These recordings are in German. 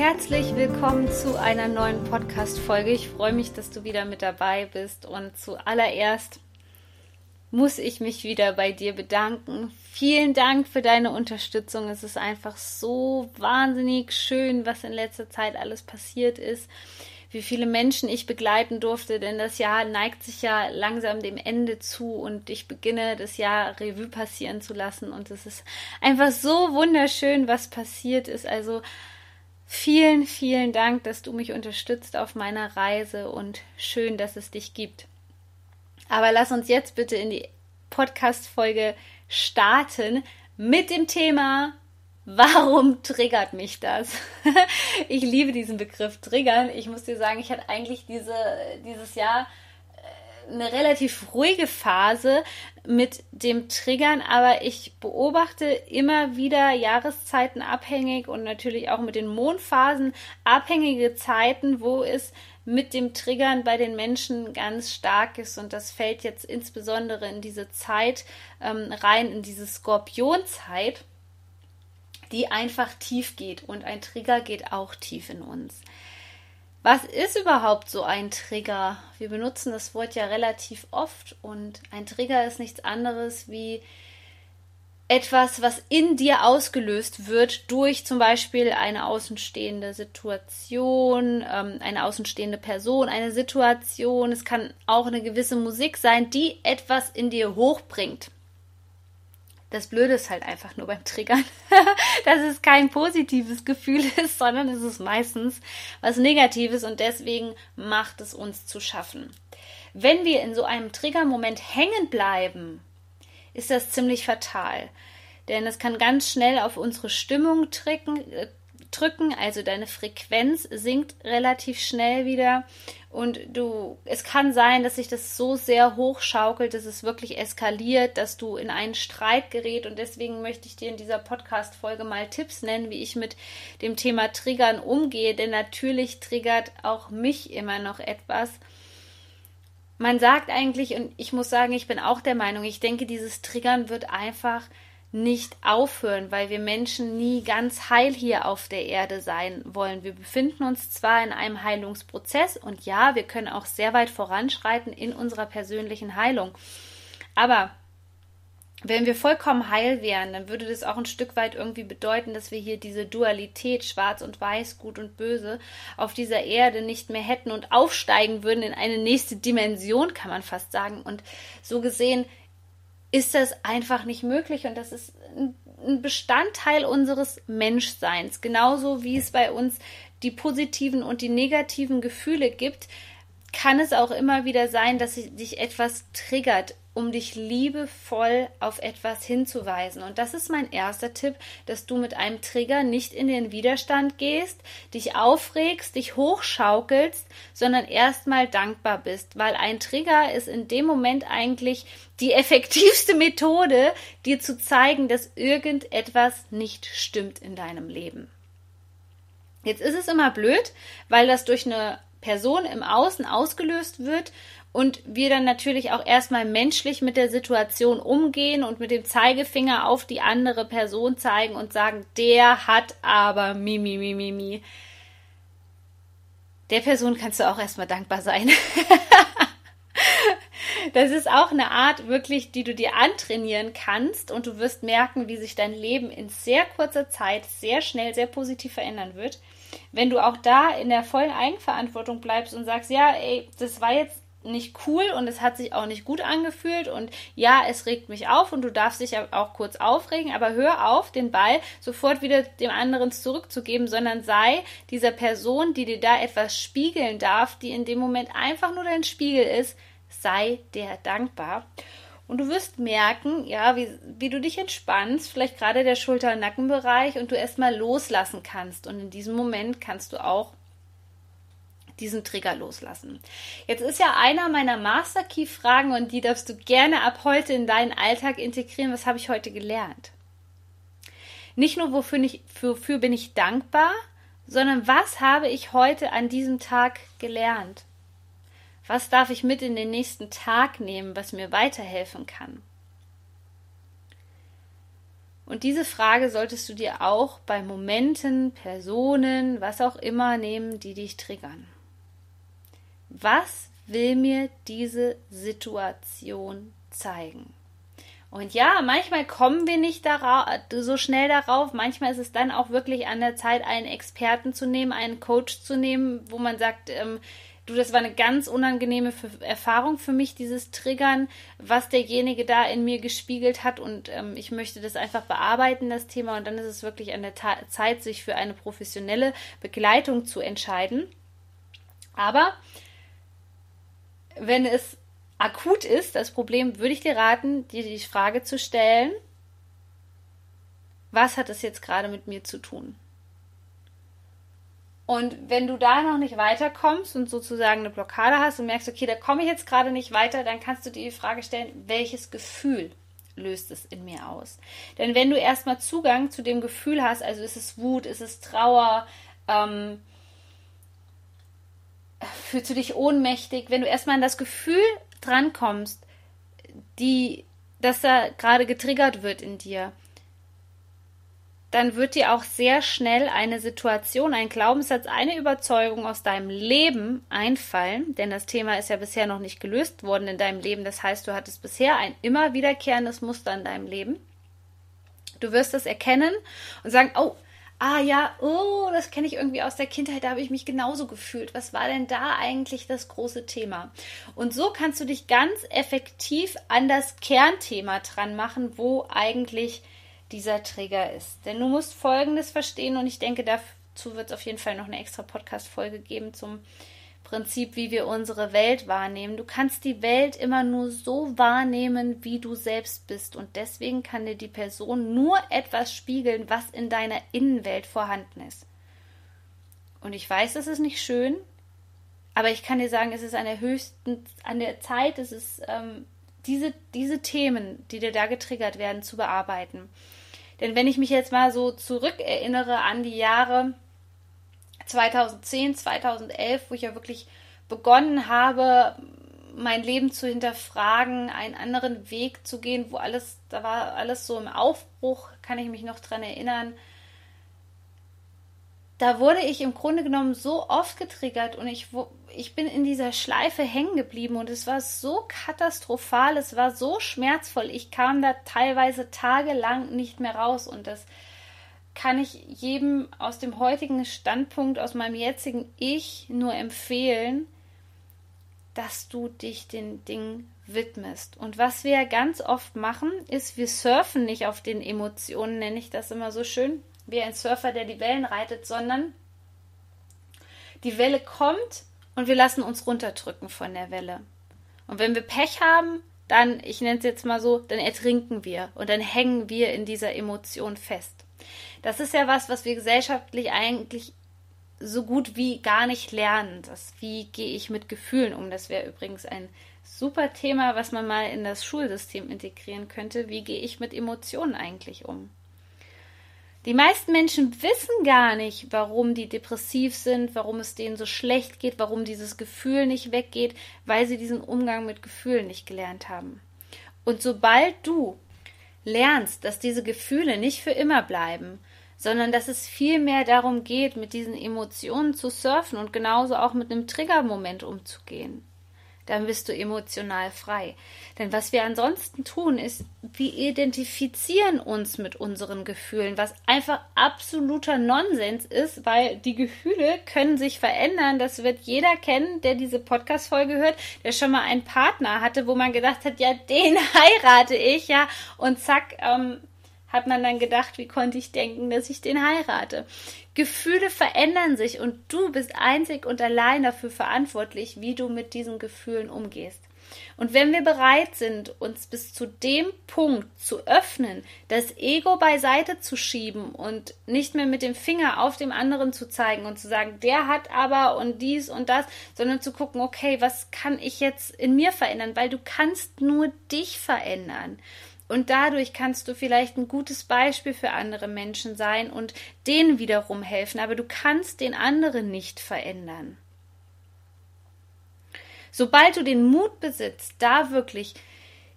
Herzlich willkommen zu einer neuen Podcast-Folge. Ich freue mich, dass du wieder mit dabei bist. Und zuallererst muss ich mich wieder bei dir bedanken. Vielen Dank für deine Unterstützung. Es ist einfach so wahnsinnig schön, was in letzter Zeit alles passiert ist. Wie viele Menschen ich begleiten durfte, denn das Jahr neigt sich ja langsam dem Ende zu und ich beginne das Jahr Revue passieren zu lassen und es ist einfach so wunderschön, was passiert ist. Also Vielen, vielen Dank, dass du mich unterstützt auf meiner Reise und schön, dass es dich gibt. Aber lass uns jetzt bitte in die Podcast-Folge starten mit dem Thema, warum triggert mich das? ich liebe diesen Begriff triggern. Ich muss dir sagen, ich hatte eigentlich diese, dieses Jahr eine relativ ruhige Phase mit dem Triggern, aber ich beobachte immer wieder Jahreszeiten abhängig und natürlich auch mit den Mondphasen abhängige Zeiten, wo es mit dem Triggern bei den Menschen ganz stark ist und das fällt jetzt insbesondere in diese Zeit ähm, rein, in diese Skorpionzeit, die einfach tief geht und ein Trigger geht auch tief in uns. Was ist überhaupt so ein Trigger? Wir benutzen das Wort ja relativ oft und ein Trigger ist nichts anderes wie etwas, was in dir ausgelöst wird durch zum Beispiel eine außenstehende Situation, ähm, eine außenstehende Person, eine Situation. Es kann auch eine gewisse Musik sein, die etwas in dir hochbringt. Das Blöde ist halt einfach nur beim Triggern, dass es kein positives Gefühl ist, sondern es ist meistens was Negatives und deswegen macht es uns zu schaffen. Wenn wir in so einem Triggermoment hängen bleiben, ist das ziemlich fatal. Denn es kann ganz schnell auf unsere Stimmung drücken, äh, drücken, also deine Frequenz sinkt relativ schnell wieder und du, es kann sein, dass sich das so sehr hochschaukelt, dass es wirklich eskaliert, dass du in einen Streit gerät und deswegen möchte ich dir in dieser Podcast-Folge mal Tipps nennen, wie ich mit dem Thema Triggern umgehe, denn natürlich triggert auch mich immer noch etwas. Man sagt eigentlich, und ich muss sagen, ich bin auch der Meinung, ich denke, dieses Triggern wird einfach nicht aufhören, weil wir Menschen nie ganz heil hier auf der Erde sein wollen. Wir befinden uns zwar in einem Heilungsprozess und ja, wir können auch sehr weit voranschreiten in unserer persönlichen Heilung. Aber wenn wir vollkommen heil wären, dann würde das auch ein Stück weit irgendwie bedeuten, dass wir hier diese Dualität schwarz und weiß, gut und böse auf dieser Erde nicht mehr hätten und aufsteigen würden in eine nächste Dimension, kann man fast sagen. Und so gesehen ist das einfach nicht möglich und das ist ein Bestandteil unseres Menschseins, genauso wie es bei uns die positiven und die negativen Gefühle gibt, kann es auch immer wieder sein, dass dich etwas triggert, um dich liebevoll auf etwas hinzuweisen. Und das ist mein erster Tipp, dass du mit einem Trigger nicht in den Widerstand gehst, dich aufregst, dich hochschaukelst, sondern erstmal dankbar bist, weil ein Trigger ist in dem Moment eigentlich die effektivste Methode, dir zu zeigen, dass irgendetwas nicht stimmt in deinem Leben. Jetzt ist es immer blöd, weil das durch eine Person im Außen ausgelöst wird und wir dann natürlich auch erstmal menschlich mit der Situation umgehen und mit dem Zeigefinger auf die andere Person zeigen und sagen, der hat aber Mimi, Mimi, Mimi. Der Person kannst du auch erstmal dankbar sein. das ist auch eine Art wirklich, die du dir antrainieren kannst und du wirst merken, wie sich dein Leben in sehr kurzer Zeit sehr schnell, sehr positiv verändern wird. Wenn du auch da in der vollen Eigenverantwortung bleibst und sagst, ja, ey, das war jetzt nicht cool und es hat sich auch nicht gut angefühlt und ja, es regt mich auf und du darfst dich auch kurz aufregen, aber hör auf, den Ball sofort wieder dem anderen zurückzugeben, sondern sei dieser Person, die dir da etwas spiegeln darf, die in dem Moment einfach nur dein Spiegel ist, sei der dankbar. Und du wirst merken, ja, wie, wie du dich entspannst, vielleicht gerade der Schulter-Nackenbereich und du erstmal loslassen kannst. Und in diesem Moment kannst du auch diesen Trigger loslassen. Jetzt ist ja einer meiner Master Key Fragen und die darfst du gerne ab heute in deinen Alltag integrieren. Was habe ich heute gelernt? Nicht nur wofür, ich, wofür bin ich dankbar, sondern was habe ich heute an diesem Tag gelernt? Was darf ich mit in den nächsten Tag nehmen, was mir weiterhelfen kann? Und diese Frage solltest du dir auch bei Momenten, Personen, was auch immer nehmen, die dich triggern. Was will mir diese Situation zeigen? Und ja, manchmal kommen wir nicht so schnell darauf. Manchmal ist es dann auch wirklich an der Zeit, einen Experten zu nehmen, einen Coach zu nehmen, wo man sagt, ähm, du, das war eine ganz unangenehme Erfahrung für mich, dieses Triggern, was derjenige da in mir gespiegelt hat. Und ähm, ich möchte das einfach bearbeiten, das Thema. Und dann ist es wirklich an der Ta Zeit, sich für eine professionelle Begleitung zu entscheiden. Aber wenn es akut ist, das Problem, würde ich dir raten, dir die Frage zu stellen, was hat es jetzt gerade mit mir zu tun? Und wenn du da noch nicht weiterkommst und sozusagen eine Blockade hast und merkst, okay, da komme ich jetzt gerade nicht weiter, dann kannst du dir die Frage stellen, welches Gefühl löst es in mir aus? Denn wenn du erstmal Zugang zu dem Gefühl hast, also ist es Wut, ist es Trauer, ähm, fühlst du dich ohnmächtig, wenn du erstmal an das Gefühl drankommst, die, dass da gerade getriggert wird in dir, dann wird dir auch sehr schnell eine Situation, ein Glaubenssatz, eine Überzeugung aus deinem Leben einfallen, denn das Thema ist ja bisher noch nicht gelöst worden in deinem Leben. Das heißt, du hattest bisher ein immer wiederkehrendes Muster in deinem Leben. Du wirst es erkennen und sagen, oh, ah ja, oh, das kenne ich irgendwie aus der Kindheit, da habe ich mich genauso gefühlt. Was war denn da eigentlich das große Thema? Und so kannst du dich ganz effektiv an das Kernthema dran machen, wo eigentlich dieser Trigger ist. Denn du musst Folgendes verstehen und ich denke, dazu wird es auf jeden Fall noch eine extra Podcast-Folge geben zum Prinzip, wie wir unsere Welt wahrnehmen. Du kannst die Welt immer nur so wahrnehmen, wie du selbst bist. Und deswegen kann dir die Person nur etwas spiegeln, was in deiner Innenwelt vorhanden ist. Und ich weiß, es ist nicht schön, aber ich kann dir sagen, es ist an der höchsten, an der Zeit, es ist ähm, diese, diese Themen, die dir da getriggert werden, zu bearbeiten. Denn wenn ich mich jetzt mal so zurückerinnere an die Jahre 2010, 2011, wo ich ja wirklich begonnen habe, mein Leben zu hinterfragen, einen anderen Weg zu gehen, wo alles, da war alles so im Aufbruch, kann ich mich noch dran erinnern. Da wurde ich im Grunde genommen so oft getriggert und ich, ich bin in dieser Schleife hängen geblieben und es war so katastrophal, es war so schmerzvoll. Ich kam da teilweise tagelang nicht mehr raus und das kann ich jedem aus dem heutigen Standpunkt, aus meinem jetzigen Ich nur empfehlen, dass du dich den Dingen widmest. Und was wir ganz oft machen, ist, wir surfen nicht auf den Emotionen, nenne ich das immer so schön, wie ein Surfer, der die Wellen reitet, sondern die Welle kommt und wir lassen uns runterdrücken von der Welle. Und wenn wir Pech haben, dann, ich nenne es jetzt mal so, dann ertrinken wir und dann hängen wir in dieser Emotion fest. Das ist ja was, was wir gesellschaftlich eigentlich so gut wie gar nicht lernen. Das, wie gehe ich mit Gefühlen um? Das wäre übrigens ein super Thema, was man mal in das Schulsystem integrieren könnte. Wie gehe ich mit Emotionen eigentlich um? Die meisten Menschen wissen gar nicht, warum die depressiv sind, warum es denen so schlecht geht, warum dieses Gefühl nicht weggeht, weil sie diesen Umgang mit Gefühlen nicht gelernt haben. Und sobald du lernst, dass diese Gefühle nicht für immer bleiben, sondern dass es vielmehr darum geht, mit diesen Emotionen zu surfen und genauso auch mit einem Triggermoment umzugehen, dann bist du emotional frei. Denn was wir ansonsten tun, ist, wir identifizieren uns mit unseren Gefühlen, was einfach absoluter Nonsens ist, weil die Gefühle können sich verändern. Das wird jeder kennen, der diese Podcast-Folge hört, der schon mal einen Partner hatte, wo man gedacht hat, ja, den heirate ich, ja, und zack, ähm, hat man dann gedacht, wie konnte ich denken, dass ich den heirate? Gefühle verändern sich und du bist einzig und allein dafür verantwortlich, wie du mit diesen Gefühlen umgehst. Und wenn wir bereit sind, uns bis zu dem Punkt zu öffnen, das Ego beiseite zu schieben und nicht mehr mit dem Finger auf dem anderen zu zeigen und zu sagen, der hat aber und dies und das, sondern zu gucken, okay, was kann ich jetzt in mir verändern? Weil du kannst nur dich verändern. Und dadurch kannst du vielleicht ein gutes Beispiel für andere Menschen sein und denen wiederum helfen, aber du kannst den anderen nicht verändern. Sobald du den Mut besitzt, da wirklich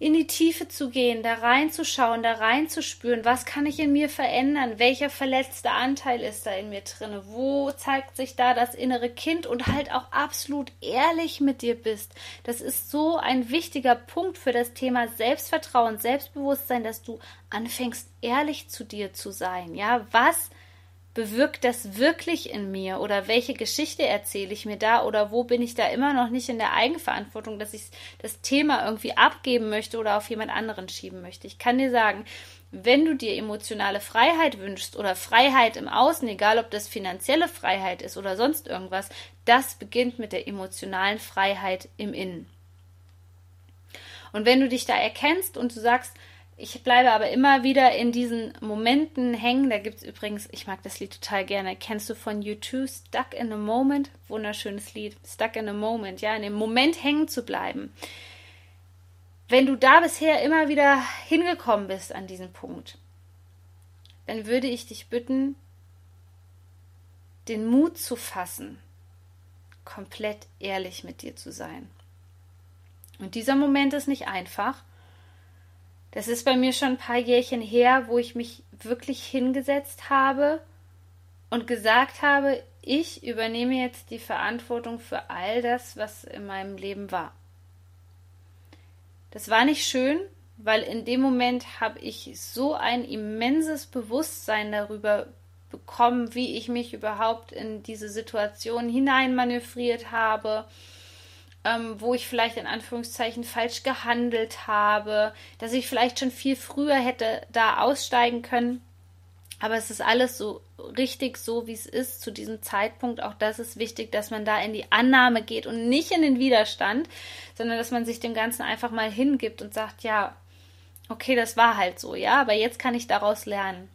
in die Tiefe zu gehen, da reinzuschauen, da reinzuspüren, was kann ich in mir verändern, welcher verletzte Anteil ist da in mir drin, wo zeigt sich da das innere Kind und halt auch absolut ehrlich mit dir bist. Das ist so ein wichtiger Punkt für das Thema Selbstvertrauen, Selbstbewusstsein, dass du anfängst ehrlich zu dir zu sein. Ja, was bewirkt das wirklich in mir oder welche Geschichte erzähle ich mir da oder wo bin ich da immer noch nicht in der Eigenverantwortung, dass ich das Thema irgendwie abgeben möchte oder auf jemand anderen schieben möchte. Ich kann dir sagen, wenn du dir emotionale Freiheit wünschst oder Freiheit im Außen, egal ob das finanzielle Freiheit ist oder sonst irgendwas, das beginnt mit der emotionalen Freiheit im Innen. Und wenn du dich da erkennst und du sagst, ich bleibe aber immer wieder in diesen Momenten hängen. Da gibt es übrigens, ich mag das Lied total gerne. Kennst du von U2 Stuck in a Moment? Wunderschönes Lied. Stuck in a Moment, ja, in dem Moment hängen zu bleiben. Wenn du da bisher immer wieder hingekommen bist an diesen Punkt, dann würde ich dich bitten, den Mut zu fassen, komplett ehrlich mit dir zu sein. Und dieser Moment ist nicht einfach das ist bei mir schon ein paar Jährchen her, wo ich mich wirklich hingesetzt habe und gesagt habe, ich übernehme jetzt die Verantwortung für all das, was in meinem Leben war. Das war nicht schön, weil in dem Moment habe ich so ein immenses Bewusstsein darüber bekommen, wie ich mich überhaupt in diese Situation hineinmanövriert habe, ähm, wo ich vielleicht in Anführungszeichen falsch gehandelt habe, dass ich vielleicht schon viel früher hätte da aussteigen können. Aber es ist alles so richtig so, wie es ist zu diesem Zeitpunkt. Auch das ist wichtig, dass man da in die Annahme geht und nicht in den Widerstand, sondern dass man sich dem Ganzen einfach mal hingibt und sagt, ja, okay, das war halt so, ja, aber jetzt kann ich daraus lernen.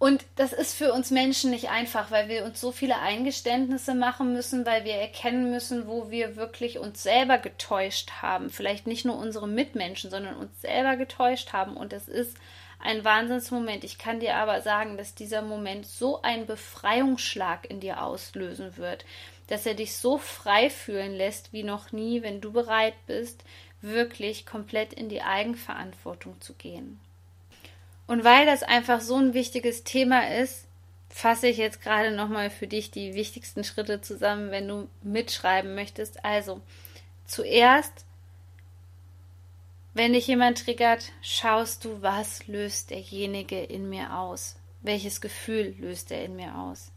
Und das ist für uns Menschen nicht einfach, weil wir uns so viele Eingeständnisse machen müssen, weil wir erkennen müssen, wo wir wirklich uns selber getäuscht haben. Vielleicht nicht nur unsere Mitmenschen, sondern uns selber getäuscht haben. Und es ist ein Wahnsinnsmoment. Ich kann dir aber sagen, dass dieser Moment so einen Befreiungsschlag in dir auslösen wird, dass er dich so frei fühlen lässt wie noch nie, wenn du bereit bist, wirklich komplett in die Eigenverantwortung zu gehen. Und weil das einfach so ein wichtiges Thema ist, fasse ich jetzt gerade nochmal für dich die wichtigsten Schritte zusammen, wenn du mitschreiben möchtest. Also, zuerst, wenn dich jemand triggert, schaust du, was löst derjenige in mir aus? Welches Gefühl löst er in mir aus?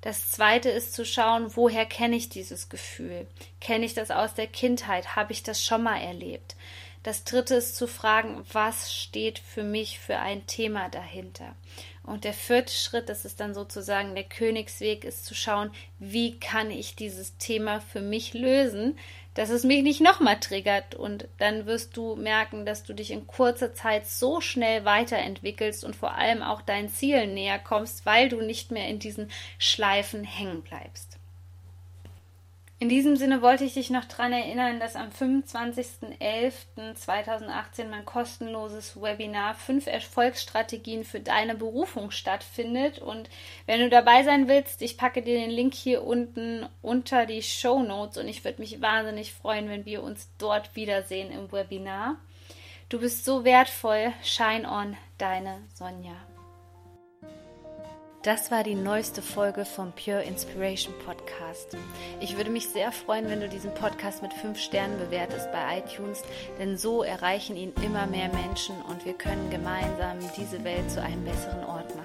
Das zweite ist zu schauen, woher kenne ich dieses Gefühl? Kenne ich das aus der Kindheit? Habe ich das schon mal erlebt? Das dritte ist zu fragen, was steht für mich für ein Thema dahinter. Und der vierte Schritt, das ist dann sozusagen der Königsweg, ist zu schauen, wie kann ich dieses Thema für mich lösen, dass es mich nicht nochmal triggert. Und dann wirst du merken, dass du dich in kurzer Zeit so schnell weiterentwickelst und vor allem auch deinen Zielen näher kommst, weil du nicht mehr in diesen Schleifen hängen bleibst. In diesem Sinne wollte ich dich noch daran erinnern, dass am 25.11.2018 mein kostenloses Webinar 5 Erfolgsstrategien für deine Berufung stattfindet. Und wenn du dabei sein willst, ich packe dir den Link hier unten unter die Show Notes und ich würde mich wahnsinnig freuen, wenn wir uns dort wiedersehen im Webinar. Du bist so wertvoll. Shine on, deine Sonja. Das war die neueste Folge vom Pure Inspiration Podcast. Ich würde mich sehr freuen, wenn du diesen Podcast mit fünf Sternen bewertest bei iTunes, denn so erreichen ihn immer mehr Menschen und wir können gemeinsam diese Welt zu einem besseren Ort